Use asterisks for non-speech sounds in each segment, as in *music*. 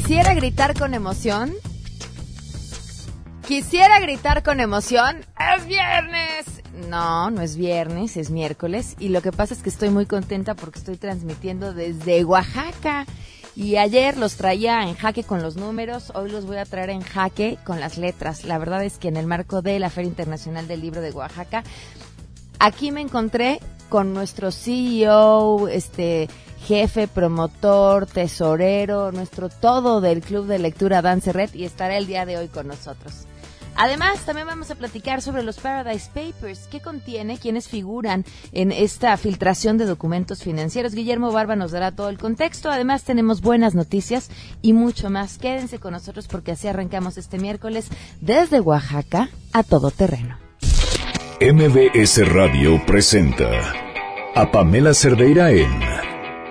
Quisiera gritar con emoción. Quisiera gritar con emoción. ¡Es viernes! No, no es viernes, es miércoles. Y lo que pasa es que estoy muy contenta porque estoy transmitiendo desde Oaxaca. Y ayer los traía en jaque con los números, hoy los voy a traer en jaque con las letras. La verdad es que en el marco de la Feria Internacional del Libro de Oaxaca, aquí me encontré con nuestro CEO, este jefe, promotor, tesorero, nuestro todo del Club de Lectura Dance Red y estará el día de hoy con nosotros. Además, también vamos a platicar sobre los Paradise Papers, qué contiene, quiénes figuran en esta filtración de documentos financieros. Guillermo Barba nos dará todo el contexto. Además, tenemos buenas noticias y mucho más. Quédense con nosotros porque así arrancamos este miércoles desde Oaxaca a todo terreno. MBS Radio presenta a Pamela Cerdeira en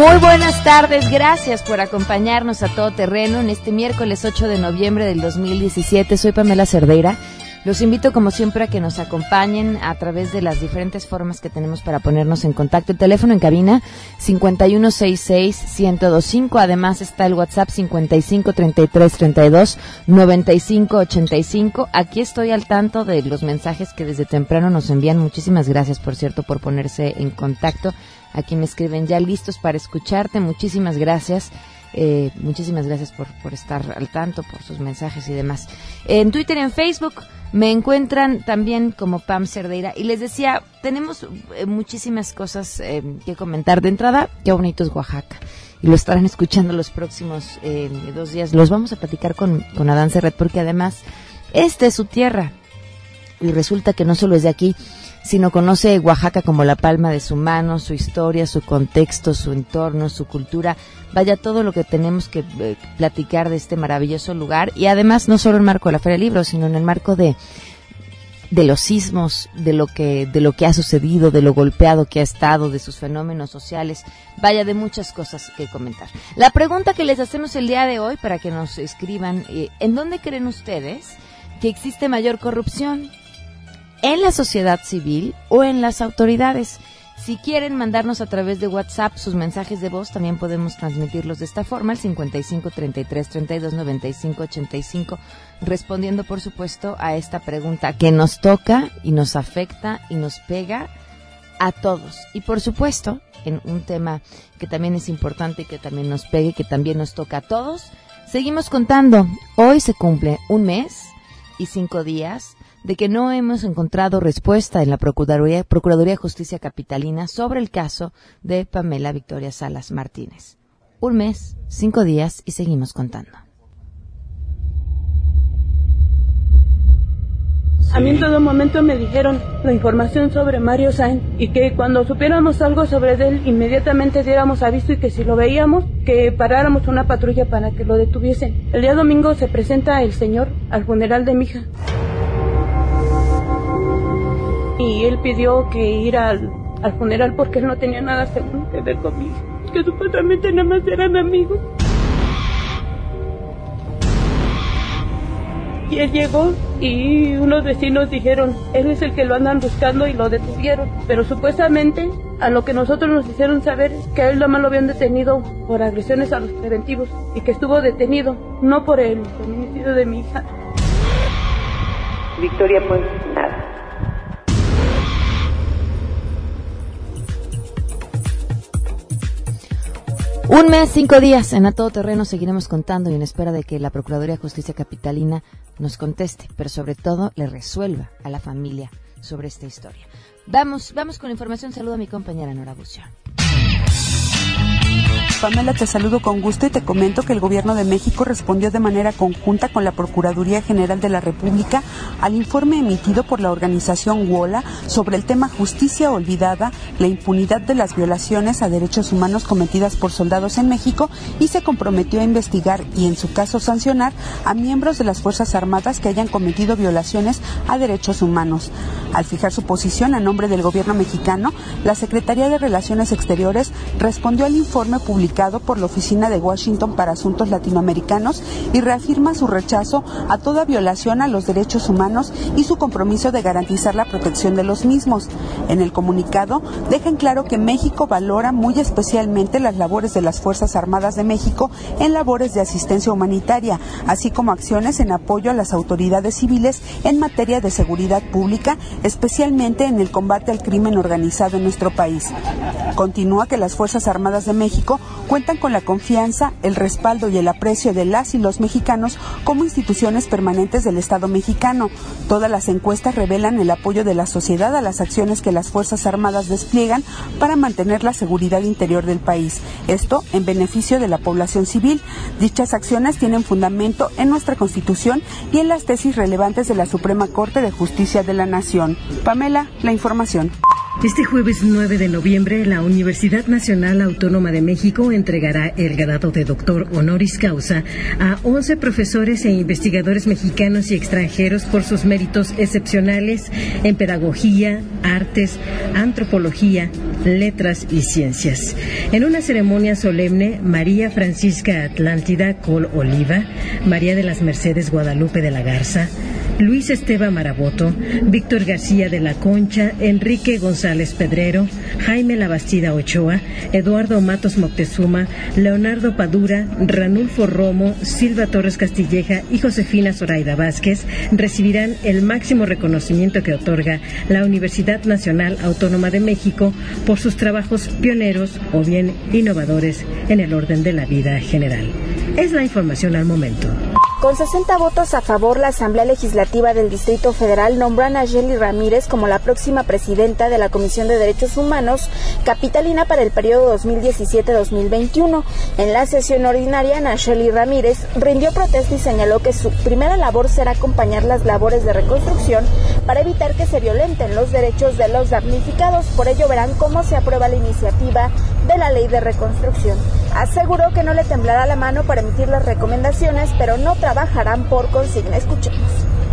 Muy buenas tardes, gracias por acompañarnos a todo terreno en este miércoles 8 de noviembre del 2017. Soy Pamela Cerdeira. Los invito como siempre a que nos acompañen a través de las diferentes formas que tenemos para ponernos en contacto. El teléfono en cabina 5166-1025. Además está el WhatsApp 553332-9585. Aquí estoy al tanto de los mensajes que desde temprano nos envían. Muchísimas gracias, por cierto, por ponerse en contacto. Aquí me escriben ya listos para escucharte. Muchísimas gracias. Eh, muchísimas gracias por, por estar al tanto, por sus mensajes y demás. En Twitter y en Facebook me encuentran también como Pam Cerdeira. Y les decía, tenemos eh, muchísimas cosas eh, que comentar. De entrada, qué bonito es Oaxaca. Y lo estarán escuchando los próximos dos días. Los vamos a platicar con, con Adán Serret porque además, esta es su tierra. Y resulta que no solo es de aquí, sino conoce Oaxaca como la palma de su mano, su historia, su contexto, su entorno, su cultura, vaya todo lo que tenemos que eh, platicar de este maravilloso lugar y además no solo en el marco de la Feria del Libro, sino en el marco de de los sismos, de lo que de lo que ha sucedido, de lo golpeado que ha estado, de sus fenómenos sociales, vaya de muchas cosas que comentar. La pregunta que les hacemos el día de hoy para que nos escriban, eh, ¿en dónde creen ustedes que existe mayor corrupción? En la sociedad civil o en las autoridades. Si quieren mandarnos a través de WhatsApp sus mensajes de voz, también podemos transmitirlos de esta forma, al 55 33 32 95 85, respondiendo, por supuesto, a esta pregunta que nos toca y nos afecta y nos pega a todos. Y por supuesto, en un tema que también es importante y que también nos pegue, que también nos toca a todos, seguimos contando. Hoy se cumple un mes y cinco días de que no hemos encontrado respuesta en la Procuraduría, de Justicia Capitalina sobre el caso de Pamela Victoria Salas Martínez. Un mes, cinco días y seguimos contando. A mí en todo momento me dijeron la información sobre Mario Sainz y que cuando supiéramos algo sobre él inmediatamente diéramos aviso y que si lo veíamos que paráramos una patrulla para que lo detuviesen. El día domingo se presenta el señor al funeral de mi hija y él pidió que ir al, funeral porque él no tenía nada seguro que ver conmigo, que supuestamente nada más eran amigos. Y él llegó y unos vecinos dijeron, él es el que lo andan buscando y lo detuvieron. Pero supuestamente a lo que nosotros nos hicieron saber que a él nada más lo habían detenido por agresiones a los preventivos y que estuvo detenido, no por el feminicidio de mi hija. Victoria, pues Un mes, cinco días en A Todo Terreno seguiremos contando y en espera de que la Procuraduría de Justicia Capitalina nos conteste, pero sobre todo le resuelva a la familia sobre esta historia. Vamos, vamos con información. Saludo a mi compañera Nora Bución. Pamela, te saludo con gusto y te comento que el Gobierno de México respondió de manera conjunta con la Procuraduría General de la República al informe emitido por la organización WOLA sobre el tema justicia olvidada, la impunidad de las violaciones a derechos humanos cometidas por soldados en México y se comprometió a investigar y, en su caso, sancionar a miembros de las Fuerzas Armadas que hayan cometido violaciones a derechos humanos. Al fijar su posición a nombre del Gobierno mexicano, la Secretaría de Relaciones Exteriores respondió al informe publicado por la Oficina de Washington para Asuntos Latinoamericanos y reafirma su rechazo a toda violación a los derechos humanos y su compromiso de garantizar la protección de los mismos. En el comunicado dejan claro que México valora muy especialmente las labores de las Fuerzas Armadas de México en labores de asistencia humanitaria, así como acciones en apoyo a las autoridades civiles en materia de seguridad pública, especialmente en el combate al crimen organizado en nuestro país. Continúa que las Fuerzas Armadas de México cuentan con la confianza, el respaldo y el aprecio de las y los mexicanos como instituciones permanentes del Estado mexicano. Todas las encuestas revelan el apoyo de la sociedad a las acciones que las Fuerzas Armadas despliegan para mantener la seguridad interior del país. Esto en beneficio de la población civil. Dichas acciones tienen fundamento en nuestra Constitución y en las tesis relevantes de la Suprema Corte de Justicia de la Nación. Pamela, la información. Este jueves 9 de noviembre, la Universidad Nacional Autónoma de México entregará el grado de doctor honoris causa a 11 profesores e investigadores mexicanos y extranjeros por sus méritos excepcionales en pedagogía, artes, antropología, letras y ciencias. En una ceremonia solemne, María Francisca Atlántida Col Oliva, María de las Mercedes Guadalupe de la Garza, Luis Esteban Maraboto, Víctor García de la Concha, Enrique González Pedrero, Jaime Labastida Ochoa, Eduardo Matos Moctezuma, Leonardo Padura, Ranulfo Romo, Silva Torres Castilleja y Josefina Zoraida Vázquez recibirán el máximo reconocimiento que otorga la Universidad Nacional Autónoma de México por sus trabajos pioneros o bien innovadores en el orden de la vida general. Es la información al momento. Con 60 votos a favor, la Asamblea Legislativa del Distrito Federal nombró a Nayeli Ramírez como la próxima presidenta de la Comisión de Derechos Humanos capitalina para el periodo 2017-2021. En la sesión ordinaria, Nayeli Ramírez rindió protesta y señaló que su primera labor será acompañar las labores de reconstrucción para evitar que se violenten los derechos de los damnificados. Por ello verán cómo se aprueba la iniciativa de la ley de reconstrucción. Aseguró que no le temblará la mano para emitir las recomendaciones, pero no trabajarán por consigna. Escuchemos.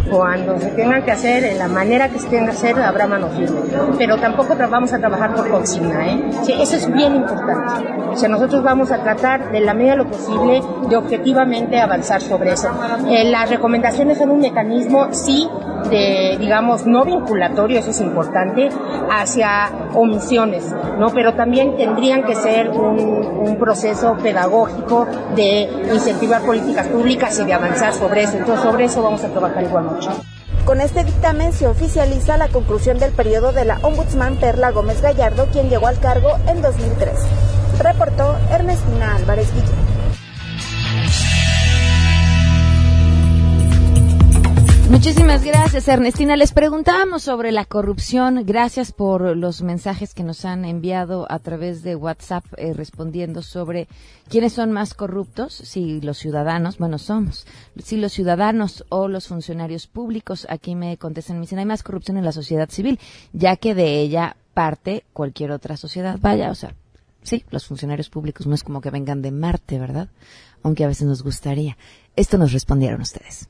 Cuando se tengan que hacer, en la manera que se tenga que hacer, habrá mano firme. Pero tampoco vamos a trabajar por consigna, ¿eh? Sí, eso es bien importante. O sea, nosotros vamos a tratar de la medida de lo posible de objetivamente avanzar sobre eso. Eh, las recomendaciones son un mecanismo, sí, de, digamos, no vinculatorio, eso es importante, hacia omisiones, ¿no? Pero también tendrían que ser un, un proceso pedagógico de incentivar políticas públicas y de avanzar sobre eso. Entonces, sobre eso vamos a trabajar igualmente. Con este dictamen se oficializa la conclusión del periodo de la ombudsman Perla Gómez Gallardo, quien llegó al cargo en 2003. Reportó Ernestina Álvarez Guillén. Muchísimas gracias, Ernestina. Les preguntábamos sobre la corrupción. Gracias por los mensajes que nos han enviado a través de WhatsApp eh, respondiendo sobre quiénes son más corruptos, si los ciudadanos, bueno, somos, si los ciudadanos o los funcionarios públicos. Aquí me contestan, me dicen, hay más corrupción en la sociedad civil, ya que de ella parte cualquier otra sociedad. Vaya, o sea, sí, los funcionarios públicos no es como que vengan de Marte, ¿verdad? Aunque a veces nos gustaría. Esto nos respondieron ustedes.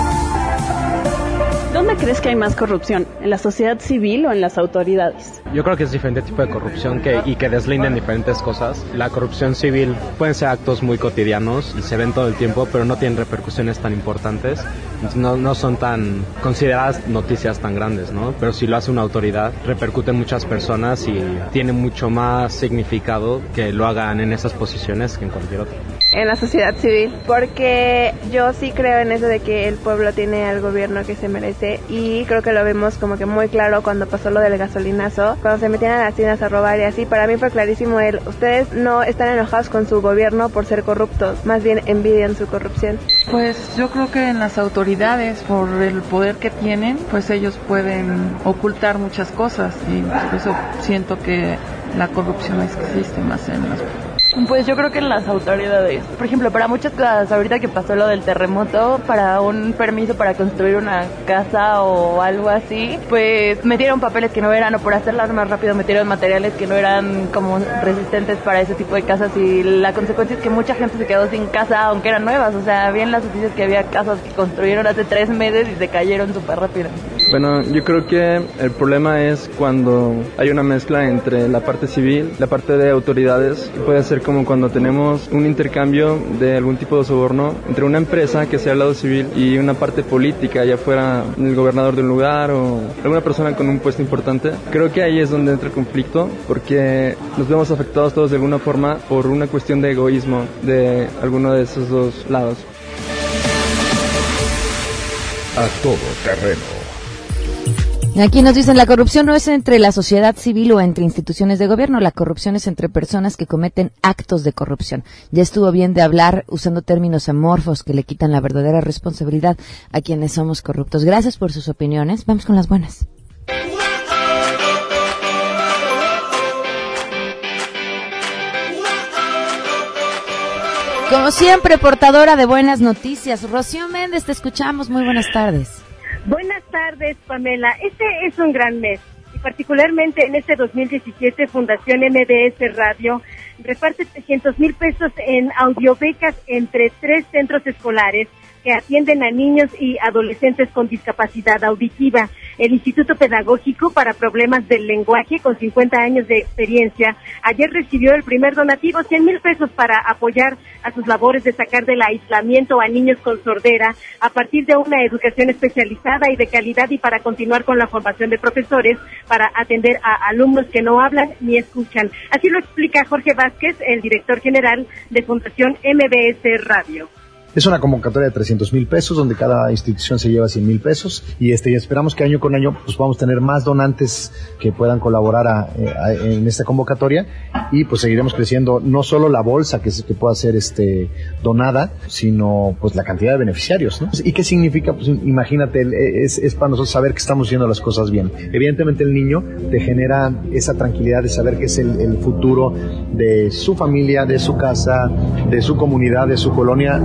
¿Dónde crees que hay más corrupción? ¿En la sociedad civil o en las autoridades? Yo creo que es diferente tipo de corrupción que, y que deslinden diferentes cosas. La corrupción civil pueden ser actos muy cotidianos y se ven todo el tiempo, pero no tienen repercusiones tan importantes. No, no son tan consideradas noticias tan grandes, ¿no? Pero si lo hace una autoridad, repercute en muchas personas y tiene mucho más significado que lo hagan en esas posiciones que en cualquier otra. En la sociedad civil, porque yo sí creo en eso de que el pueblo tiene al gobierno que se merece y creo que lo vemos como que muy claro cuando pasó lo del gasolinazo, cuando se metían a las tiendas a robar y así, para mí fue clarísimo el, ustedes no están enojados con su gobierno por ser corruptos, más bien envidian su corrupción. Pues yo creo que en las autoridades, por el poder que tienen, pues ellos pueden ocultar muchas cosas y por eso siento que la corrupción existe más en las pues yo creo que en las autoridades. Por ejemplo, para muchas cosas, ahorita que pasó lo del terremoto, para un permiso para construir una casa o algo así, pues metieron papeles que no eran, o por hacerlas más rápido metieron materiales que no eran como resistentes para ese tipo de casas y la consecuencia es que mucha gente se quedó sin casa aunque eran nuevas. O sea, había en las noticias que había casas que construyeron hace tres meses y se cayeron súper rápido. Bueno, yo creo que el problema es cuando hay una mezcla entre la parte civil, la parte de autoridades, puede ser como cuando tenemos un intercambio de algún tipo de soborno entre una empresa que sea al lado civil y una parte política, ya fuera el gobernador de un lugar o alguna persona con un puesto importante. Creo que ahí es donde entra el conflicto porque nos vemos afectados todos de alguna forma por una cuestión de egoísmo de alguno de esos dos lados. A todo terreno Aquí nos dicen, la corrupción no es entre la sociedad civil o entre instituciones de gobierno, la corrupción es entre personas que cometen actos de corrupción. Ya estuvo bien de hablar usando términos amorfos que le quitan la verdadera responsabilidad a quienes somos corruptos. Gracias por sus opiniones. Vamos con las buenas. Como siempre, portadora de buenas noticias. Rocío Méndez, te escuchamos. Muy buenas tardes. Buenas tardes, Pamela. Este es un gran mes y particularmente en este 2017 Fundación MBS Radio reparte 300 mil pesos en audiobecas entre tres centros escolares que atienden a niños y adolescentes con discapacidad auditiva. El Instituto Pedagógico para Problemas del Lenguaje, con 50 años de experiencia, ayer recibió el primer donativo, 100 mil pesos para apoyar a sus labores de sacar del aislamiento a niños con sordera a partir de una educación especializada y de calidad y para continuar con la formación de profesores para atender a alumnos que no hablan ni escuchan. Así lo explica Jorge Vázquez, el director general de Fundación MBS Radio. Es una convocatoria de 300 mil pesos donde cada institución se lleva 100 mil pesos y este y esperamos que año con año pues vamos a tener más donantes que puedan colaborar eh, en esta convocatoria y pues seguiremos creciendo no solo la bolsa que, que pueda ser este donada sino pues la cantidad de beneficiarios ¿no? y qué significa pues imagínate es, es para nosotros saber que estamos haciendo las cosas bien evidentemente el niño te genera esa tranquilidad de saber que es el futuro de su familia de su casa de su comunidad de su colonia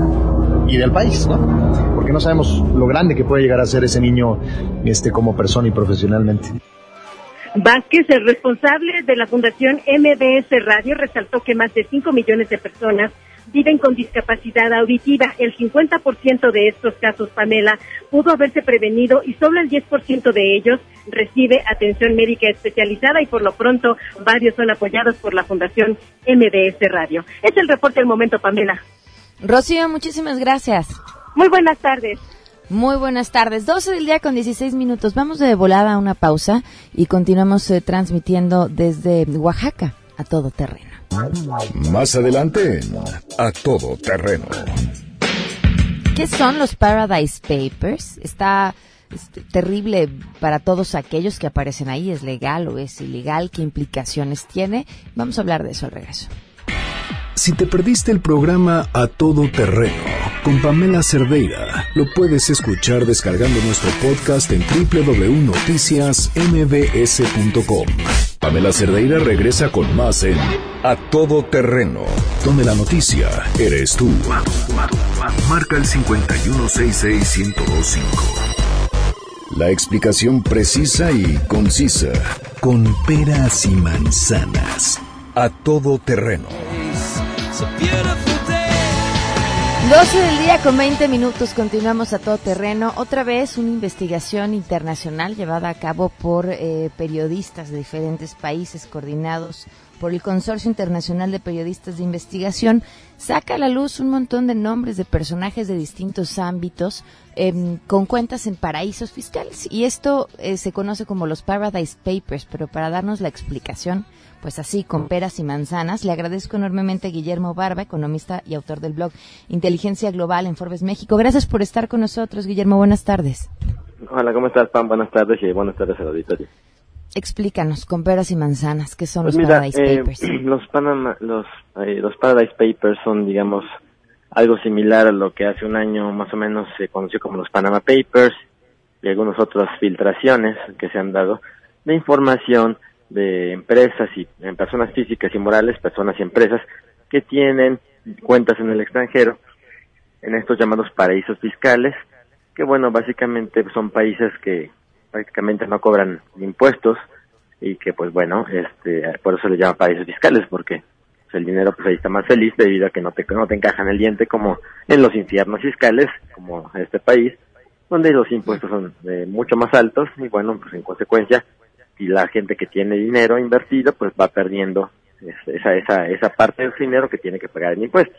y del país, ¿no? Porque no sabemos lo grande que puede llegar a ser ese niño este, como persona y profesionalmente. Vázquez, el responsable de la Fundación MBS Radio, resaltó que más de 5 millones de personas viven con discapacidad auditiva. El 50% de estos casos, Pamela, pudo haberse prevenido y solo el 10% de ellos recibe atención médica especializada y por lo pronto varios son apoyados por la Fundación MBS Radio. Es el reporte del momento, Pamela. Rocío, muchísimas gracias. Muy buenas tardes. Muy buenas tardes. 12 del día con 16 minutos. Vamos de volada a una pausa y continuamos eh, transmitiendo desde Oaxaca a todo terreno. Más adelante, a todo terreno. ¿Qué son los Paradise Papers? Está este, terrible para todos aquellos que aparecen ahí. ¿Es legal o es ilegal? ¿Qué implicaciones tiene? Vamos a hablar de eso al regreso. Si te perdiste el programa A Todo Terreno con Pamela Cerdeira, lo puedes escuchar descargando nuestro podcast en www.noticiasmbs.com. Pamela Cerdeira regresa con más en A Todo Terreno, donde la noticia eres tú. Marca el 5166125. La explicación precisa y concisa, con peras y manzanas. A todo terreno. 12 del día con 20 minutos, continuamos a todo terreno. Otra vez una investigación internacional llevada a cabo por eh, periodistas de diferentes países coordinados por el Consorcio Internacional de Periodistas de Investigación, saca a la luz un montón de nombres de personajes de distintos ámbitos em, con cuentas en paraísos fiscales. Y esto eh, se conoce como los Paradise Papers, pero para darnos la explicación, pues así, con peras y manzanas, le agradezco enormemente a Guillermo Barba, economista y autor del blog Inteligencia Global en Forbes México. Gracias por estar con nosotros, Guillermo. Buenas tardes. Hola, ¿cómo estás, Pam? Buenas tardes y buenas tardes al auditorio. Explícanos, con peras y manzanas, ¿qué son pues los Paradise eh, Papers? *clears throat* Los, Panama, los, eh, los Paradise Papers son, digamos, algo similar a lo que hace un año más o menos se conoció como los Panama Papers y algunas otras filtraciones que se han dado de información de empresas y en personas físicas y morales, personas y empresas que tienen cuentas en el extranjero, en estos llamados paraísos fiscales, que bueno, básicamente son países que prácticamente no cobran impuestos y que pues bueno, este, por eso les llama paraísos fiscales, porque pues, el dinero pues ahí está más feliz debido a que no te, no te encaja en el diente como en los infiernos fiscales, como este país, donde los impuestos son eh, mucho más altos y bueno, pues en consecuencia, y la gente que tiene dinero invertido pues va perdiendo esa, esa, esa parte del dinero que tiene que pagar en impuestos.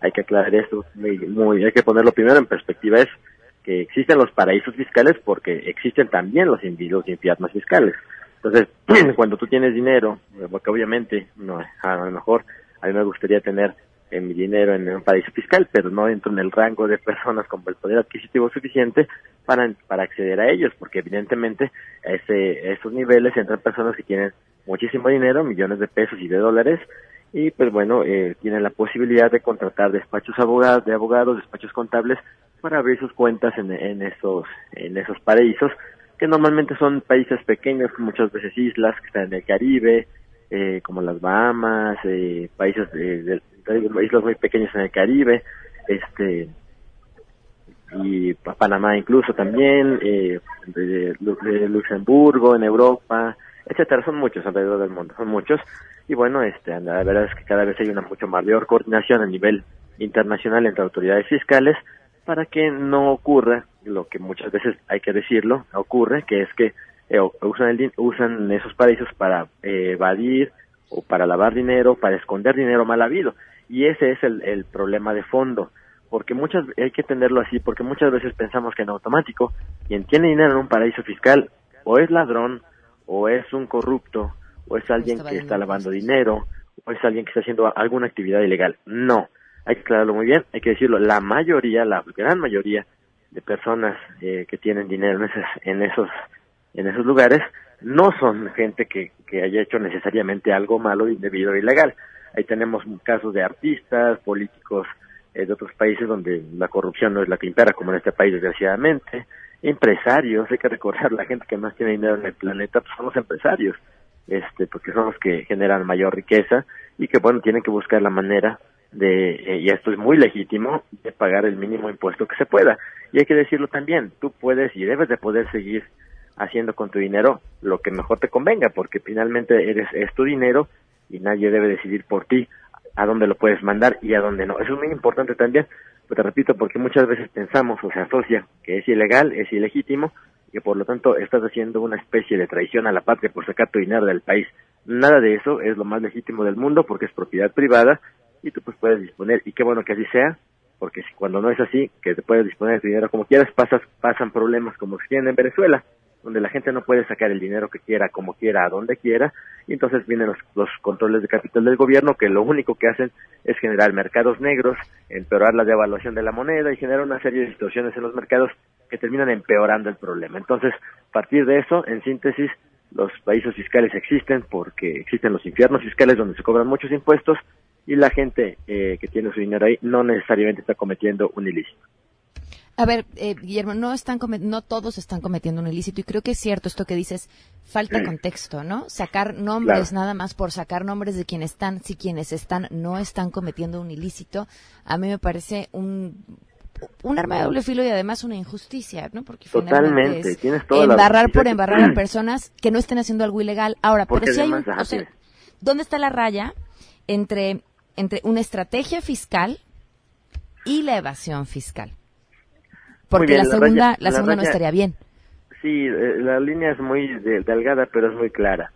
Hay que aclarar esto muy, hay que ponerlo primero en perspectiva es que existen los paraísos fiscales porque existen también los, los infiernos fiscales. Entonces, *clears throat* cuando tú tienes dinero, porque obviamente, no, a lo mejor a mí me gustaría tener eh, mi dinero en un paraíso fiscal, pero no entro en el rango de personas con el poder adquisitivo suficiente para, para acceder a ellos, porque evidentemente a, ese, a esos niveles entran personas que tienen muchísimo dinero, millones de pesos y de dólares, y pues bueno, eh, tienen la posibilidad de contratar despachos abogados, de abogados, despachos contables para abrir sus cuentas en, en esos en esos paraísos que normalmente son países pequeños, muchas veces islas que están en el Caribe, eh, como las Bahamas, eh, países de, islas muy pequeñas en el Caribe, este y Panamá incluso también, eh, Luxemburgo en Europa, etcétera, son muchos alrededor del mundo, son muchos y bueno, este la verdad es que cada vez hay una mucho mayor coordinación a nivel internacional entre autoridades fiscales para que no ocurra lo que muchas veces hay que decirlo, ocurre, que es que eh, usan, el, usan esos paraísos para eh, evadir o para lavar dinero, para esconder dinero mal habido. Y ese es el, el problema de fondo, porque muchas hay que tenerlo así, porque muchas veces pensamos que en automático quien tiene dinero en un paraíso fiscal o es ladrón, o es un corrupto, o es alguien que está lavando dinero, o es alguien que está haciendo alguna actividad ilegal. No, hay que aclararlo muy bien, hay que decirlo, la mayoría, la gran mayoría de personas eh, que tienen dinero en esos, en esos, en esos lugares no son gente que, que haya hecho necesariamente algo malo, indebido o ilegal. Ahí tenemos casos de artistas, políticos eh, de otros países donde la corrupción no es la que impera, como en este país, desgraciadamente. Empresarios, hay que recordar, la gente que más tiene dinero en el planeta pues son los empresarios, este, porque son los que generan mayor riqueza y que, bueno, tienen que buscar la manera de, eh, y esto es muy legítimo, de pagar el mínimo impuesto que se pueda. Y hay que decirlo también, tú puedes y debes de poder seguir haciendo con tu dinero lo que mejor te convenga, porque finalmente eres, es tu dinero y nadie debe decidir por ti a dónde lo puedes mandar y a dónde no. Eso es muy importante también, pero te repito, porque muchas veces pensamos o se asocia que es ilegal, es ilegítimo, y que por lo tanto estás haciendo una especie de traición a la patria por sacar tu dinero del país. Nada de eso es lo más legítimo del mundo porque es propiedad privada y tú pues puedes disponer y qué bueno que así sea porque si cuando no es así que te puedes disponer de tu dinero como quieras pasas pasan problemas como se tienen en Venezuela donde la gente no puede sacar el dinero que quiera como quiera a donde quiera y entonces vienen los, los controles de capital del gobierno que lo único que hacen es generar mercados negros empeorar la devaluación de la moneda y generar una serie de situaciones en los mercados que terminan empeorando el problema entonces a partir de eso en síntesis los países fiscales existen porque existen los infiernos fiscales donde se cobran muchos impuestos y la gente eh, que tiene su dinero ahí no necesariamente está cometiendo un ilícito. A ver, eh, Guillermo, no están no todos están cometiendo un ilícito y creo que es cierto esto que dices, falta contexto, ¿no? Sacar nombres nada más por sacar nombres de quienes están, si quienes están no están cometiendo un ilícito, a mí me parece un un arma de doble filo y además una injusticia, ¿no? Porque Totalmente, es tienes toda embarrar por embarrar a personas que no estén haciendo algo ilegal. Ahora, pero si hay un, o sea, ¿dónde está la raya entre entre una estrategia fiscal y la evasión fiscal. Porque la, segunda, la, segunda no estaría bien. Sí, eh, la línea es muy delgada, pero es muy clara.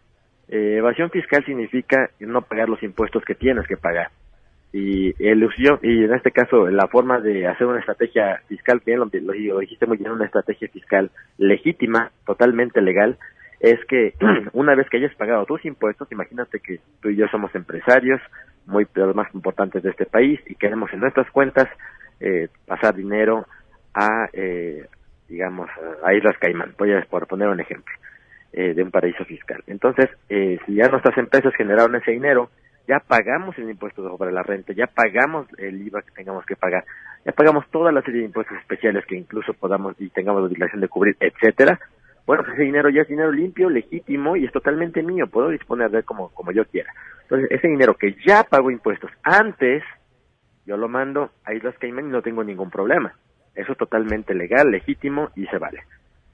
Eh, evasión fiscal significa no pagar los impuestos que tienes que pagar. Y elusión, y en este caso, la forma de hacer una estrategia fiscal, bien lo, lo dijiste muy bien, una estrategia fiscal legítima, totalmente legal, es que *clears throat* una vez que hayas pagado tus impuestos, imagínate que tú y yo somos empresarios, muy los más importantes de este país, y queremos en nuestras cuentas eh, pasar dinero a, eh, digamos, a Islas Caimán, voy a por poner un ejemplo, eh, de un paraíso fiscal. Entonces, eh, si ya nuestras empresas generaron ese dinero, ya pagamos el impuesto sobre la renta, ya pagamos el IVA que tengamos que pagar, ya pagamos toda la serie de impuestos especiales que incluso podamos y tengamos la obligación de cubrir, etcétera. Bueno, pues ese dinero ya es dinero limpio, legítimo y es totalmente mío, puedo disponer de él como, como yo quiera. Entonces, ese dinero que ya pago impuestos antes, yo lo mando a Islas Caimán y no tengo ningún problema. Eso es totalmente legal, legítimo y se vale.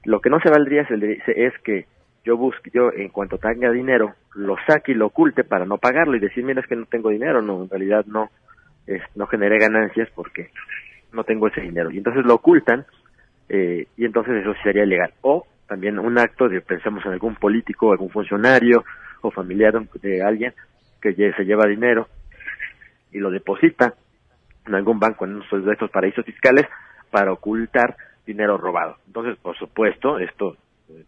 Lo que no se valdría es, es que yo busque, yo en cuanto tenga dinero, lo saque y lo oculte para no pagarlo y decir, mira, es que no tengo dinero, no, en realidad no, es, no generé ganancias porque no tengo ese dinero. Y entonces lo ocultan eh, y entonces eso sería ilegal. O también un acto de, pensemos en algún político, algún funcionario o familiar de alguien que se lleva dinero y lo deposita en algún banco en uno de estos paraísos fiscales para ocultar dinero robado. Entonces, por supuesto, esto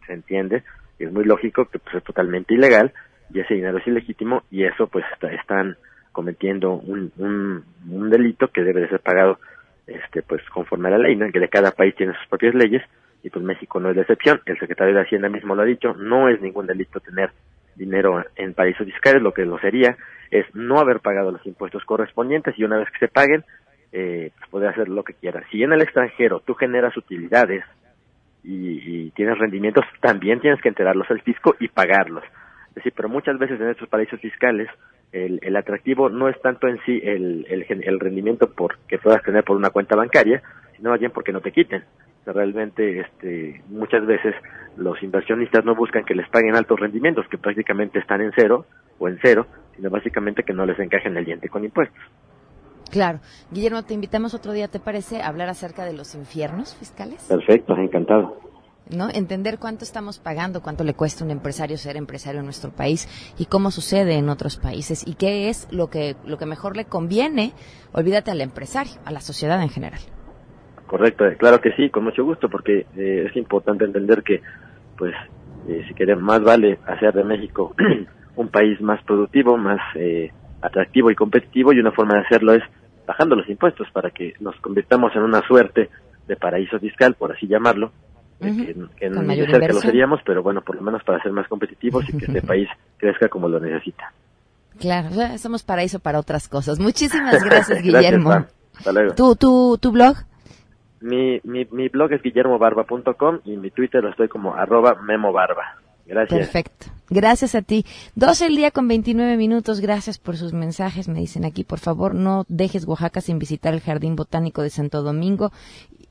se entiende, es muy lógico que pues, es totalmente ilegal y ese dinero es ilegítimo y eso pues están cometiendo un, un, delito que debe de ser pagado este pues conforme a la ley, ¿no? que de cada país tiene sus propias leyes y pues México no es la excepción. El secretario de Hacienda mismo lo ha dicho, no es ningún delito tener dinero en paraísos fiscales, lo que lo sería es no haber pagado los impuestos correspondientes y una vez que se paguen, eh, pues poder hacer lo que quiera. Si en el extranjero tú generas utilidades y, tienes rendimientos, también tienes que enterarlos al fisco y pagarlos. Es decir, pero muchas veces en estos paraísos fiscales el, el atractivo no es tanto en sí el, el, el, rendimiento por, que puedas tener por una cuenta bancaria, sino más bien porque no te quiten. realmente este, muchas veces los inversionistas no buscan que les paguen altos rendimientos, que prácticamente están en cero o en cero, sino básicamente que no les encajen el diente con impuestos. Claro. Guillermo, te invitamos otro día, ¿te parece, a hablar acerca de los infiernos fiscales? Perfecto, encantado. ¿no? Entender cuánto estamos pagando, cuánto le cuesta a un empresario ser empresario en nuestro país y cómo sucede en otros países y qué es lo que, lo que mejor le conviene, olvídate al empresario, a la sociedad en general. Correcto, claro que sí, con mucho gusto, porque eh, es importante entender que, pues, eh, si queremos, más vale hacer de México *clears throat* un país más productivo, más eh, atractivo y competitivo, y una forma de hacerlo es bajando los impuestos para que nos convirtamos en una suerte de paraíso fiscal, por así llamarlo, que, que ni de cerca lo seríamos, pero bueno, por lo menos para ser más competitivos y que este *laughs* país crezca como lo necesita. Claro, somos paraíso para otras cosas. Muchísimas *laughs* gracias, Guillermo. ¿Tu, tu, ¿Tu blog? Mi, mi, mi blog es guillermobarba.com y mi Twitter lo estoy como arroba memobarba. Gracias. Perfecto. Gracias a ti. 12 el día con 29 minutos. Gracias por sus mensajes. Me dicen aquí, por favor, no dejes Oaxaca sin visitar el Jardín Botánico de Santo Domingo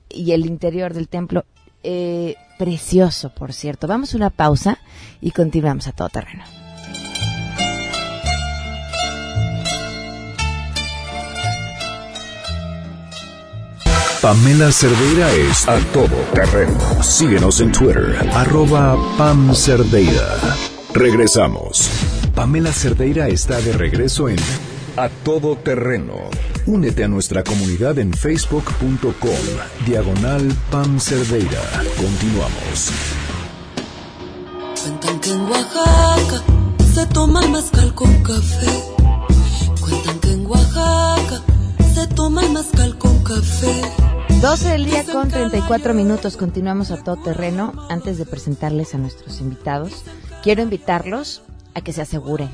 y el interior del templo. Eh, precioso, por cierto. Vamos a una pausa y continuamos a todo terreno. Pamela Cerdeira es a todo terreno. Síguenos en Twitter, arroba Pam Cerdeira. Regresamos. Pamela Cerdeira está de regreso en A Todo Terreno. Únete a nuestra comunidad en facebook.com, diagonal Pam Cerdeira. Continuamos. Cuentan que en Oaxaca se toma el con café. Cuentan que en Oaxaca se toma el con café. 12 del día con 34 minutos. Continuamos a todo terreno. Antes de presentarles a nuestros invitados, quiero invitarlos a que se aseguren.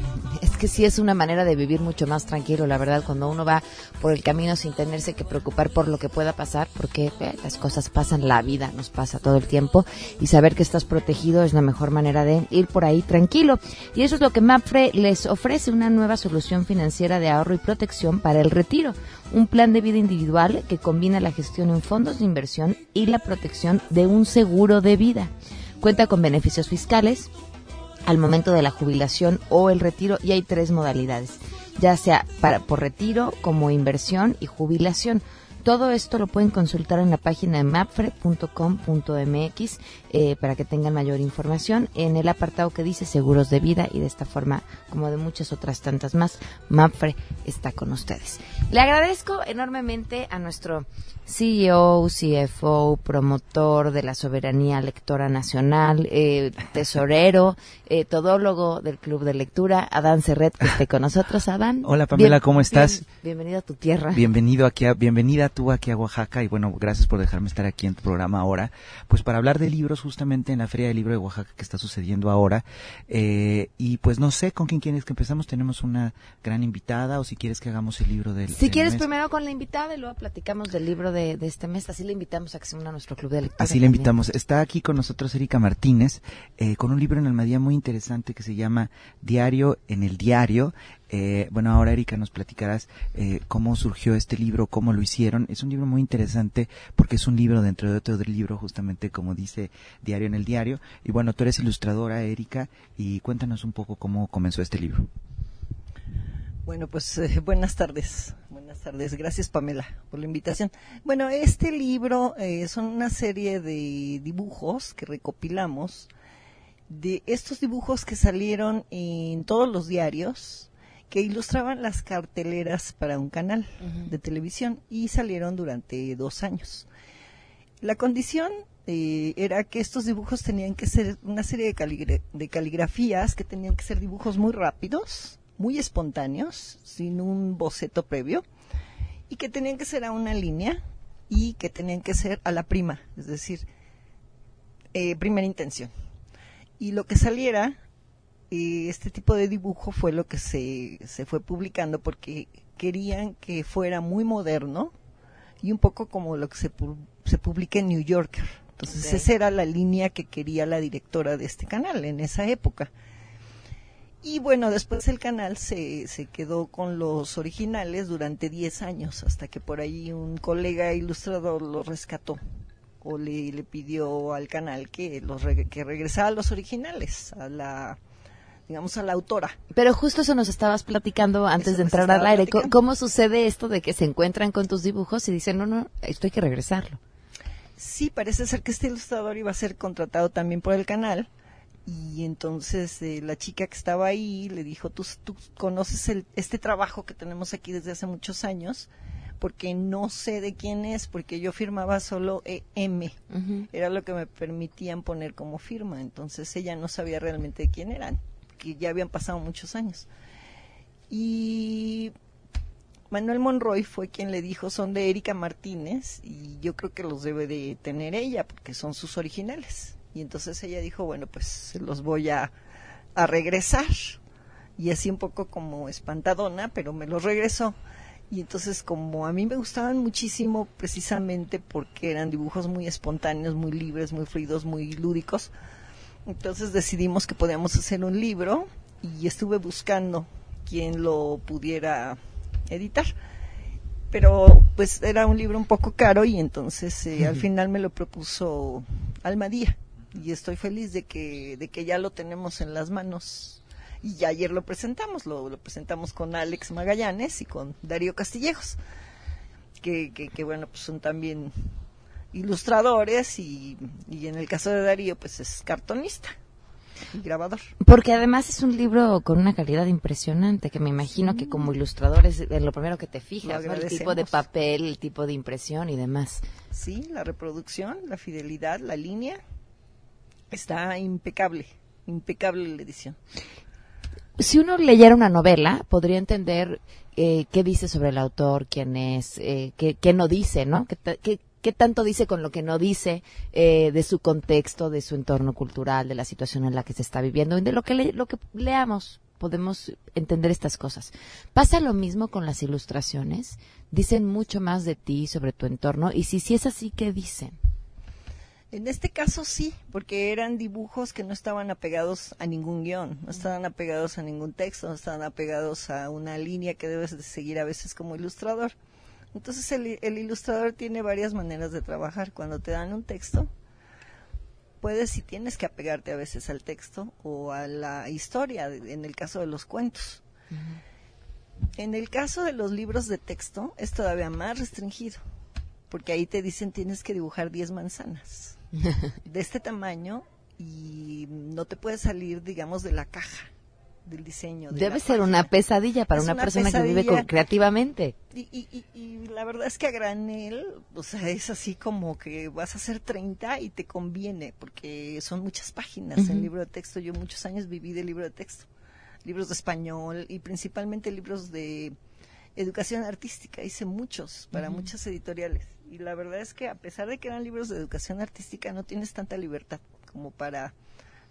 Que sí es una manera de vivir mucho más tranquilo, la verdad, cuando uno va por el camino sin tenerse que preocupar por lo que pueda pasar, porque eh, las cosas pasan, la vida nos pasa todo el tiempo, y saber que estás protegido es la mejor manera de ir por ahí tranquilo. Y eso es lo que MAPFRE les ofrece, una nueva solución financiera de ahorro y protección para el retiro, un plan de vida individual que combina la gestión en fondos de inversión y la protección de un seguro de vida. Cuenta con beneficios fiscales, al momento de la jubilación o el retiro y hay tres modalidades, ya sea para, por retiro, como inversión y jubilación. Todo esto lo pueden consultar en la página de mapfre.com.mx eh, para que tengan mayor información en el apartado que dice seguros de vida y de esta forma, como de muchas otras tantas más, Mapfre está con ustedes. Le agradezco enormemente a nuestro CEO, CFO, promotor de la soberanía lectora nacional, eh, tesorero, eh, todólogo del Club de Lectura, Adán Serret, que esté con nosotros. Adán. Hola Pamela, ¿cómo estás? bienvenido a tu tierra. Bienvenido aquí, a, bienvenida tú aquí a Oaxaca y bueno, gracias por dejarme estar aquí en tu programa ahora. Pues para hablar de libros justamente en la Feria del Libro de Oaxaca que está sucediendo ahora. Eh, y pues no sé con quién quieres que empezamos. Tenemos una gran invitada o si quieres que hagamos el libro del. Si quieres primero con la invitada y luego platicamos del libro de, de este mes. Así le invitamos a que se una a nuestro club de lectura. Así le invitamos. Está aquí con nosotros Erika Martínez eh, con un libro en Almadía muy interesante que se llama Diario en el Diario. Eh, bueno, ahora Erika nos platicarás eh, cómo surgió este libro, cómo lo hicieron. Es un libro muy interesante porque es un libro dentro de otro libro, justamente como dice Diario en el Diario. Y bueno, tú eres ilustradora, Erika, y cuéntanos un poco cómo comenzó este libro. Bueno, pues eh, buenas tardes. Buenas tardes. Gracias, Pamela, por la invitación. Bueno, este libro eh, son una serie de dibujos que recopilamos de estos dibujos que salieron en todos los diarios que ilustraban las carteleras para un canal de televisión y salieron durante dos años. La condición eh, era que estos dibujos tenían que ser una serie de, de caligrafías que tenían que ser dibujos muy rápidos muy espontáneos, sin un boceto previo, y que tenían que ser a una línea y que tenían que ser a la prima, es decir, eh, primera intención. Y lo que saliera, eh, este tipo de dibujo fue lo que se, se fue publicando porque querían que fuera muy moderno y un poco como lo que se, se publica en New Yorker. Entonces esa era la línea que quería la directora de este canal en esa época. Y bueno, después el canal se, se quedó con los originales durante 10 años, hasta que por ahí un colega ilustrador lo rescató o le, le pidió al canal que, los, que regresara a los originales, a la digamos, a la autora. Pero justo eso nos estabas platicando antes de entrar al aire. ¿Cómo sucede esto de que se encuentran con tus dibujos y dicen, no, no, esto hay que regresarlo? Sí, parece ser que este ilustrador iba a ser contratado también por el canal y entonces eh, la chica que estaba ahí le dijo, tú, tú conoces el, este trabajo que tenemos aquí desde hace muchos años, porque no sé de quién es, porque yo firmaba solo EM, era lo que me permitían poner como firma, entonces ella no sabía realmente de quién eran, que ya habían pasado muchos años. Y Manuel Monroy fue quien le dijo, son de Erika Martínez, y yo creo que los debe de tener ella, porque son sus originales. Y entonces ella dijo, bueno, pues se los voy a, a regresar. Y así un poco como espantadona, pero me los regresó. Y entonces como a mí me gustaban muchísimo precisamente porque eran dibujos muy espontáneos, muy libres, muy fluidos, muy lúdicos, entonces decidimos que podíamos hacer un libro y estuve buscando quien lo pudiera editar. Pero pues era un libro un poco caro y entonces eh, al final me lo propuso Almadía y estoy feliz de que, de que ya lo tenemos en las manos. Y ya ayer lo presentamos, lo, lo presentamos con Alex Magallanes y con Darío Castillejos, que, que, bueno, pues son también ilustradores y, y en el caso de Darío, pues es cartonista y grabador. Porque además es un libro con una calidad impresionante, que me imagino que como ilustrador es lo primero que te fijas, el tipo de papel, el tipo de impresión y demás. Sí, la reproducción, la fidelidad, la línea, está impecable, impecable la edición. Si uno leyera una novela, podría entender eh, qué dice sobre el autor, quién es, eh, qué, no dice, ¿no? ¿Qué, qué, tanto dice con lo que no dice eh, de su contexto, de su entorno cultural, de la situación en la que se está viviendo, de lo que, lo que leamos podemos entender estas cosas. Pasa lo mismo con las ilustraciones. Dicen mucho más de ti, sobre tu entorno. Y si, si es así, ¿qué dicen? En este caso sí, porque eran dibujos que no estaban apegados a ningún guion, no estaban apegados a ningún texto, no estaban apegados a una línea que debes de seguir a veces como ilustrador. Entonces el, el ilustrador tiene varias maneras de trabajar. Cuando te dan un texto, puedes y tienes que apegarte a veces al texto o a la historia, en el caso de los cuentos. En el caso de los libros de texto es todavía más restringido porque ahí te dicen tienes que dibujar 10 manzanas *laughs* de este tamaño y no te puedes salir, digamos, de la caja del diseño. de Debe ser página. una pesadilla para una, persona que vive con- creativamente. Y, y- y- y la verdad es que a granel, o sea, es así como que vas a hacer 30 y te conviene, porque son muchas páginas en libro de texto. Yo muchos años viví de libro de texto, libros de español y principalmente libros de educación artística. Hice muchos para Ujú. muchas editoriales. Y la verdad es que a pesar de que eran libros de educación artística, no tienes tanta libertad como para...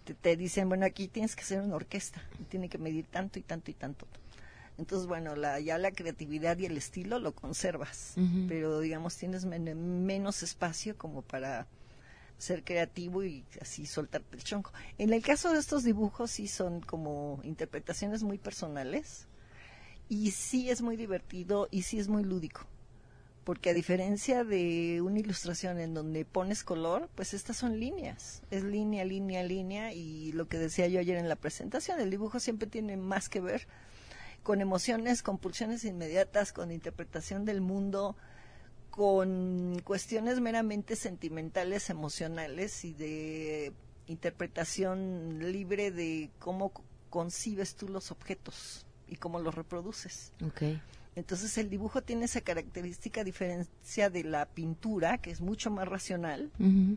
Te, te dicen, bueno, aquí tienes que hacer una orquesta, y tiene que medir tanto y tanto y tanto. Entonces, bueno, la, ya la creatividad y el estilo lo conservas, pero digamos tienes men- menos espacio como para ser creativo y así soltarte el chonco. En el caso de estos dibujos sí son como interpretaciones muy personales y sí es muy divertido y sí es muy lúdico. Porque a diferencia de una ilustración en donde pones color, pues estas son líneas. Es línea, línea, línea. Y lo que decía yo ayer en la presentación, el dibujo siempre tiene más que ver con emociones, con pulsiones inmediatas, con interpretación del mundo, con cuestiones meramente sentimentales, emocionales y de interpretación libre de cómo concibes tú los objetos y cómo los reproduces. Ok. Entonces el dibujo tiene esa característica diferencia de la pintura, que es mucho más racional, Ujú.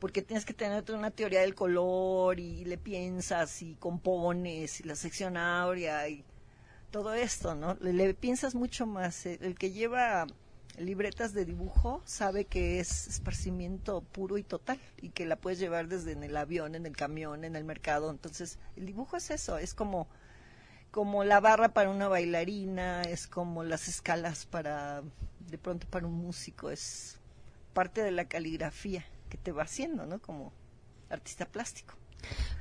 porque tienes que tener una teoría del color y le piensas y compones y la sección áurea y todo esto, ¿no? Le, le piensas mucho más. El, el que lleva libretas de dibujo sabe que es esparcimiento puro y total y que la puedes llevar desde en el avión, en el camión, en el mercado. Entonces, el dibujo es eso, es como como la barra para una bailarina, es como las escalas para de pronto para un músico, es parte de la caligrafía que te va haciendo, ¿no? Como artista plástico.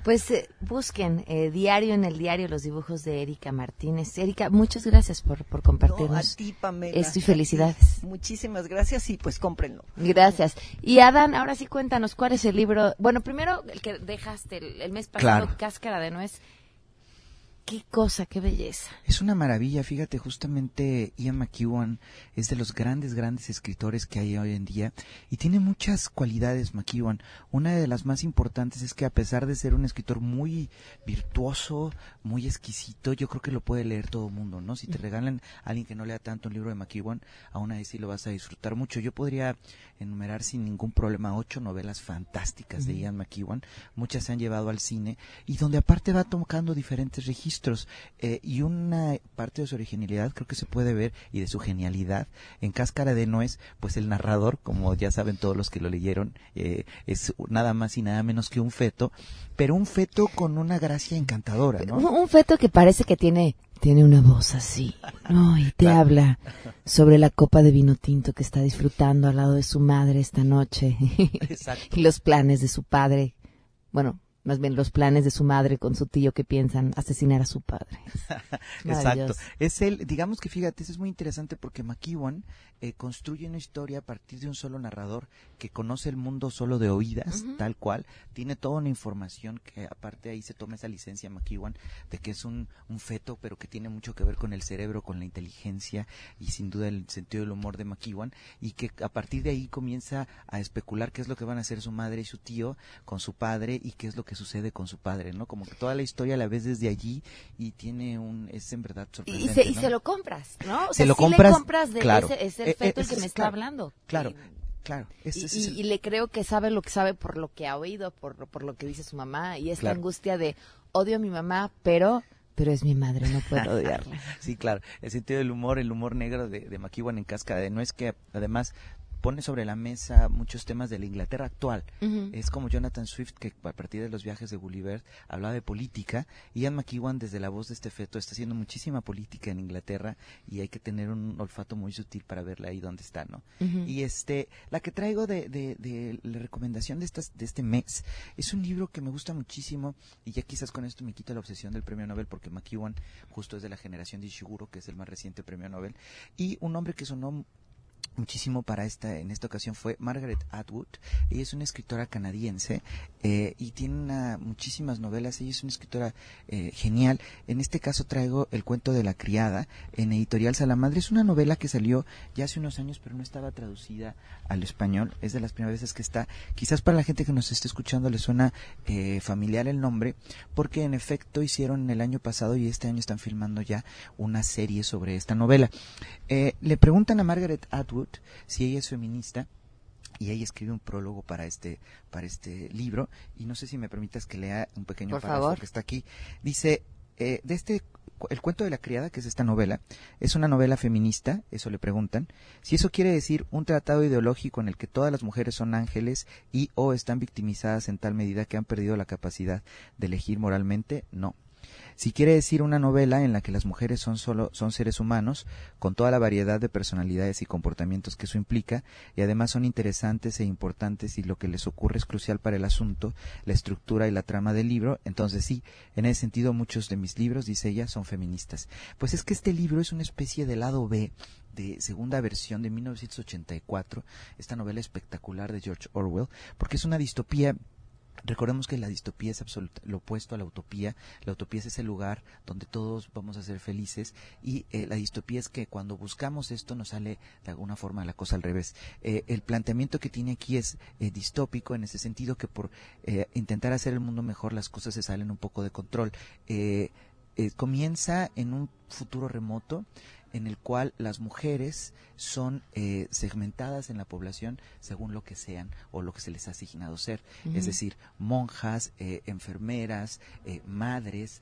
Pues eh, busquen eh, diario en el diario los dibujos de Erika Martínez. Erika, muchas gracias por, por No, compartirnos a ti, Pamela. esto y felicidades. ti. Muchísimas gracias y pues cómprenlo. Gracias. Y Adán, ahora sí cuéntanos cuál es el libro. Bueno, primero el que dejaste el, el mes pasado, Claro. Cáscara de Nuez. Qué cosa, qué belleza. Es una maravilla, fíjate, justamente Ian McEwan es de los grandes, grandes escritores que hay hoy en día y tiene muchas cualidades McEwan. Una de las más importantes es que a pesar de ser un escritor muy virtuoso, muy exquisito, yo creo que lo puede leer todo el mundo, ¿no? Si te regalan a alguien que no lea tanto un libro de McEwan, aún así sí lo vas a disfrutar mucho. Yo podría enumerar sin ningún problema ocho novelas fantásticas de. Ian McEwan, muchas se han llevado al cine y donde aparte va tocando diferentes registros eh, y una parte de su originalidad creo que se puede ver y de su genialidad en Cáscara de Nuez, pues el narrador, como ya saben todos los que lo leyeron, eh, es nada más y nada menos que un feto, pero un feto con una gracia encantadora, ¿no? Un, feto que parece que tiene tiene una voz así, ¿no? Y te habla sobre la copa de vino tinto que está disfrutando al lado de su madre esta noche. *laughs* Exacto. y los planes de su padre. Bueno, más bien los planes de su madre con su tío que piensan asesinar a su padre. *laughs* Exacto. Es el, digamos que fíjate, eso es muy interesante porque McEwan eh, construye una historia a partir de un solo narrador que conoce el mundo solo de oídas, tal cual, tiene toda una información que aparte ahí se toma esa licencia McEwan de que es un, un feto, pero que tiene mucho que ver con el cerebro, con la inteligencia y sin duda el sentido del humor de McEwan y que a partir de ahí comienza a especular qué es lo que van a hacer su madre y su tío con su padre y qué es lo que sucede con su padre, ¿no? Como que toda la historia la ves desde allí y tiene un, es en verdad Y, sorprendente. se, y ¿no? se lo compras, ¿no? O Se sea, lo sí compras, le compras de claro. ese, es el Eh, eh, feto el ese que me es- está claro, hablando. Claro, claro. Ese- Y, ese es y- el- y le creo que sabe lo que sabe por lo que ha oído, por, por lo que dice su mamá. Y esta Claro. angustia de odio a mi mamá, pero, pero es mi madre, no puedo *laughs* odiarla. sí, claro. El sentido del humor, el humor negro de, de McEwan en Cáscara de Nuez, que además pone sobre la mesa muchos temas de la Inglaterra actual. Es como Jonathan Swift, que a partir de los viajes de Gulliver hablaba de política. Ian McEwan, desde la voz de este feto, está haciendo muchísima política en Inglaterra y hay que tener un olfato muy sutil para verla ahí donde está, ¿no? Y este, la que traigo de, de, de la recomendación de, estas, de este mes es un libro que me gusta muchísimo y ya quizás con esto me quito la obsesión del premio Nobel porque McEwan justo es de la generación de Ishiguro, que es el más reciente premio Nobel, y un hombre que sonó muchísimo para esta en esta ocasión fue Margaret Atwood. Ella es una escritora canadiense eh, y tiene muchísimas novelas. Ella es una escritora eh, genial. En este caso traigo el cuento de la criada en editorial Salamadre. Es una novela que salió ya hace unos años pero no estaba traducida al español. Es de las primeras veces que está. Quizás para la gente que nos esté escuchando le suena eh, familiar el nombre porque en efecto hicieron el año pasado y este año están filmando ya una serie sobre esta novela le preguntan a Margaret Atwood si ella es feminista y ella escribe un prólogo para este para este libro y no sé si me permitas que lea un pequeño párrafo que está aquí. Dice eh, de este el cuento de la criada que es esta novela es una novela feminista eso le preguntan. Si eso quiere decir un tratado ideológico en el que todas las mujeres son ángeles y o están victimizadas en tal medida que han perdido la capacidad de elegir moralmente no si quiere decir una novela en la que las mujeres son solo son seres humanos con toda la variedad de personalidades y comportamientos que eso implica y además son interesantes e importantes y lo que les ocurre es crucial para el asunto, la estructura y la trama del libro, entonces sí, en ese sentido muchos de mis libros, dice ella, son feministas. Pues es que este libro es una especie de lado B de segunda versión de 1984, esta novela espectacular de George Orwell, porque es una distopía Recordemos que la distopía es lo opuesto a la utopía. La utopía es ese lugar donde todos vamos a ser felices y eh, la distopía es que cuando buscamos esto nos sale de alguna forma la cosa al revés. Eh, el planteamiento que tiene aquí es eh, distópico en ese sentido que por intentar hacer el mundo mejor las cosas se salen un poco de control. comienza en un futuro remoto en el cual las mujeres son eh, segmentadas en la población según lo que sean o lo que se les ha asignado ser, es decir, monjas, eh, enfermeras, eh, madres,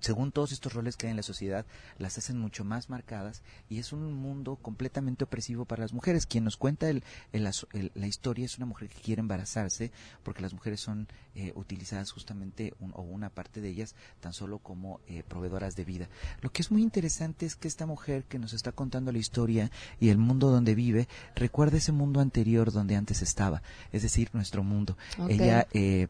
según todos estos roles que hay en la sociedad, las hacen mucho más marcadas y es un mundo completamente opresivo para las mujeres. Quien nos cuenta el, la historia es una mujer que quiere embarazarse porque las mujeres son eh, utilizadas justamente, o una parte de ellas, tan solo como eh, proveedoras de vida. Lo que es muy interesante es que esta mujer que nos está contando la historia y el mundo donde vive, recuerda ese mundo anterior donde antes estaba, es decir, nuestro mundo. Ella eh,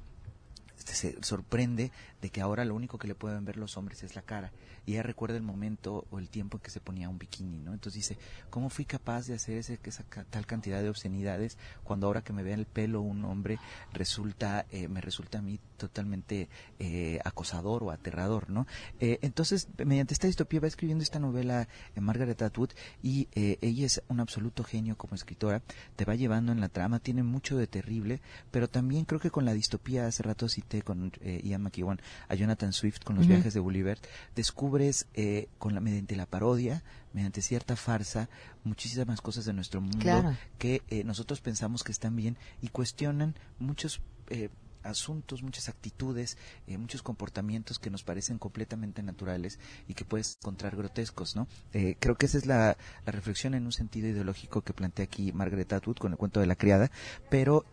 se sorprende de que ahora lo único que le pueden ver los hombres es la cara. Y ella recuerda el momento o el tiempo en que se ponía un bikini, ¿no? Entonces dice, ¿cómo fui capaz de hacer ese, esa tal cantidad de obscenidades cuando ahora que me vea el pelo un hombre resulta, eh, me resulta a mí totalmente eh, acosador o aterrador, ¿no? Eh, entonces, mediante esta distopía va escribiendo esta novela Margaret Atwood y ella es un absoluto genio como escritora, te va llevando en la trama, tiene mucho de terrible, pero también creo que con la distopía, hace rato cité con Ian McEwan, a Jonathan Swift con los viajes de Gulliver, descubres eh, con la, mediante la parodia, mediante cierta farsa, muchísimas cosas de nuestro mundo que eh, nosotros pensamos que están bien y cuestionan muchos eh, asuntos, muchas actitudes, muchos comportamientos que nos parecen completamente naturales y que puedes encontrar grotescos, ¿no? creo que esa es la, la, reflexión en un sentido ideológico que plantea aquí Margaret Atwood con el cuento de la criada, pero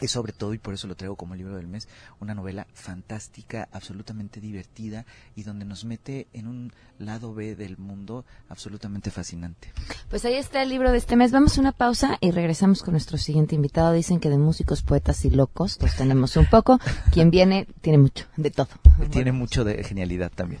es sobre todo, y por eso lo traigo como libro del mes, una novela fantástica, absolutamente divertida y donde nos mete en un lado B del mundo absolutamente fascinante. Pues ahí está el libro de este mes. Vamos a una pausa y regresamos con nuestro siguiente invitado. Dicen que de músicos, poetas y locos, pues tenemos un poco. Quien viene tiene mucho, de todo. Tiene mucho de genialidad también.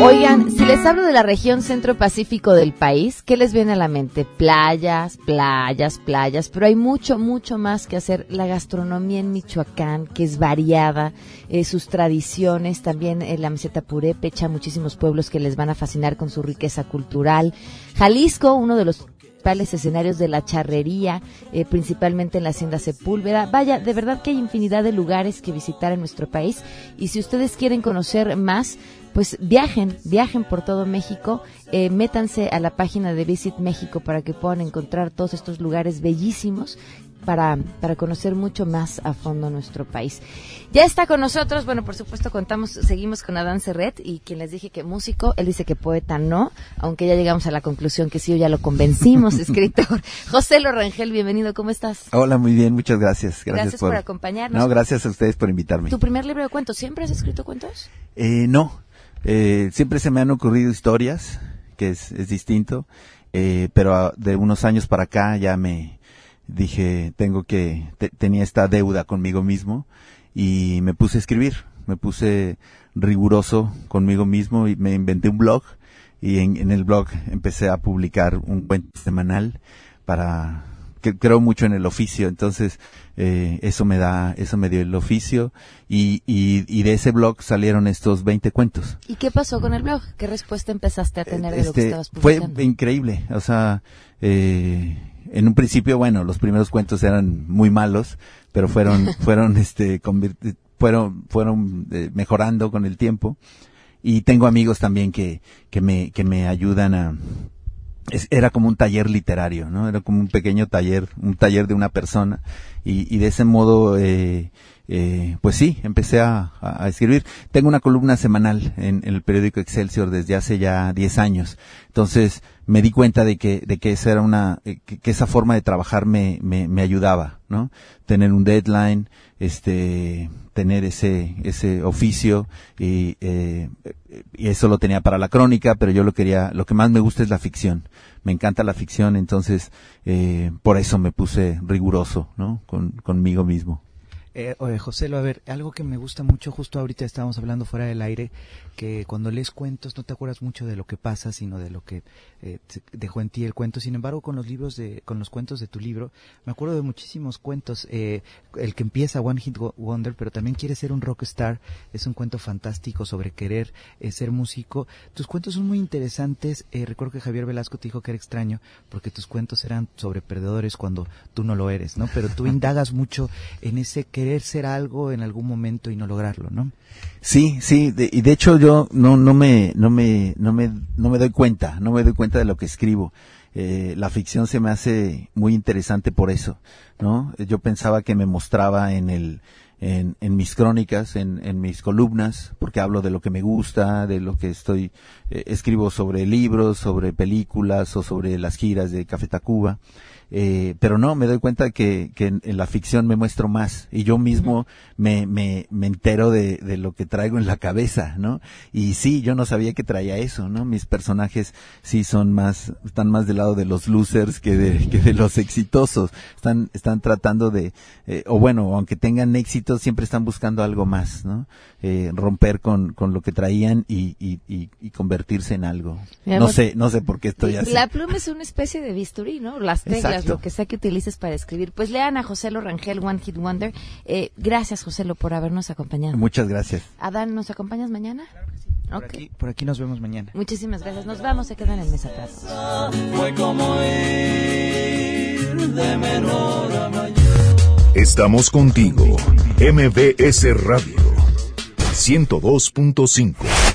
Oigan, si les hablo de la región centro-pacífico del país, ¿qué les viene a la mente? Playas, playas, playas, pero hay mucho, mucho más que hacer. La gastronomía en Michoacán, que es variada, eh, sus tradiciones, también eh, la meseta purépecha, muchísimos pueblos que les van a fascinar con su riqueza cultural. Jalisco, uno de los escenarios de la charrería, eh, principalmente en la hacienda Sepúlveda. Vaya, de verdad que hay infinidad de lugares que visitar en nuestro país y si ustedes quieren conocer más, pues viajen, viajen por todo México, eh, métanse a la página de Visit México para que puedan encontrar todos estos lugares bellísimos para, para conocer mucho más a fondo nuestro país. Ya está con nosotros, bueno, por supuesto contamos, seguimos con Adán Serret y quien les dije que músico, él dice que poeta no, aunque ya llegamos a la conclusión que sí, ya lo convencimos, *laughs* escritor. José Lorangel, bienvenido, ¿cómo estás? Hola, muy bien, muchas gracias. Gracias, por, acompañarnos. No, gracias a ustedes por invitarme. ¿Tu primer libro de cuentos? ¿Siempre has escrito cuentos? Eh, no, eh, siempre se me han ocurrido historias, que es, es distinto, eh, pero de unos años para acá ya me dije, tengo que, tenía esta deuda conmigo mismo y me puse a escribir, me puse riguroso conmigo mismo y me inventé un blog y en, el blog empecé a publicar un cuento semanal para que creo mucho en el oficio, entonces eh, eso me da, eso me dio el oficio y, y, de ese blog salieron estos 20 cuentos. ¿Y qué pasó con el blog? ¿Qué respuesta empezaste a tener de lo que este, estabas publicando? Fue increíble, o sea, eh, en un principio, bueno, los primeros cuentos eran muy malos, pero fueron, *laughs* fueron, este, fueron, fueron eh, mejorando con el tiempo. Y tengo amigos también que, que me, que me ayudan a, era como un taller literario, ¿no? Era como un pequeño taller, un taller de una persona. Y, y de ese modo, eh, eh, pues sí, empecé a, a, escribir. Tengo una columna semanal en, el periódico Excelsior desde hace ya 10 años. Entonces me di cuenta de que, de que esa era una, eh, que, esa forma de trabajar me, me, me, ayudaba, ¿no? Tener un deadline, este, tener ese, ese oficio y, eh, y eso lo tenía para la crónica, pero yo lo quería, lo que más me gusta es la ficción. Me encanta la ficción, entonces, eh, por eso me puse riguroso, ¿no? Con, conmigo mismo. Eh, oye, José, a ver, algo que me gusta mucho, justo ahorita estábamos hablando fuera del aire, que cuando lees cuentos no te acuerdas mucho de lo que pasa, sino de lo que eh, dejó en ti el cuento. Sin embargo, con los libros de, con los cuentos de tu libro, me acuerdo de muchísimos cuentos. Eh, el que empieza One Hit Wonder, pero también quiere ser un rockstar, es un cuento fantástico sobre querer eh, ser músico. Tus cuentos son muy interesantes. Eh, recuerdo que Javier Velasco te dijo que era extraño porque tus cuentos eran sobre perdedores cuando tú no lo eres, ¿no? Pero tú *laughs* indagas mucho en ese querer ser algo en algún momento y no lograrlo, ¿no? Sí, sí, y de hecho yo no, no me, no me, no me, no me doy cuenta, no me doy cuenta de lo que escribo. Eh, la ficción se me hace muy interesante por eso, ¿no? Yo pensaba que me mostraba en el, en, en mis crónicas, en, en mis columnas, porque hablo de lo que me gusta, de lo que estoy, eh, escribo sobre libros, sobre películas o sobre las giras de Café Tacuba. Eh, pero no, me doy cuenta que, que en, la ficción me muestro más y yo mismo me, me, me entero de, de, lo que traigo en la cabeza, ¿no? Y sí, yo no sabía que traía eso, ¿no? Mis personajes sí son más, están más del lado de los losers que de, *laughs* que de los exitosos. Están, están tratando de, eh, o bueno, aunque tengan éxito, siempre están buscando algo más, ¿no? Eh, romper con, con lo que traían y, y, y, y convertirse en algo. no sé, no sé por qué estoy así. La pluma es una especie de bisturí, ¿no? Las teclas lo que sea que utilices para escribir. Pues lean a José Rangel, One Hit Wonder. Eh, gracias, José por habernos acompañado. Muchas gracias. Adán, ¿nos acompañas mañana? Por, aquí, por aquí nos vemos mañana. Muchísimas gracias. Nos vamos, se quedan en mesa atrás. Estamos contigo. MBS Radio 102.5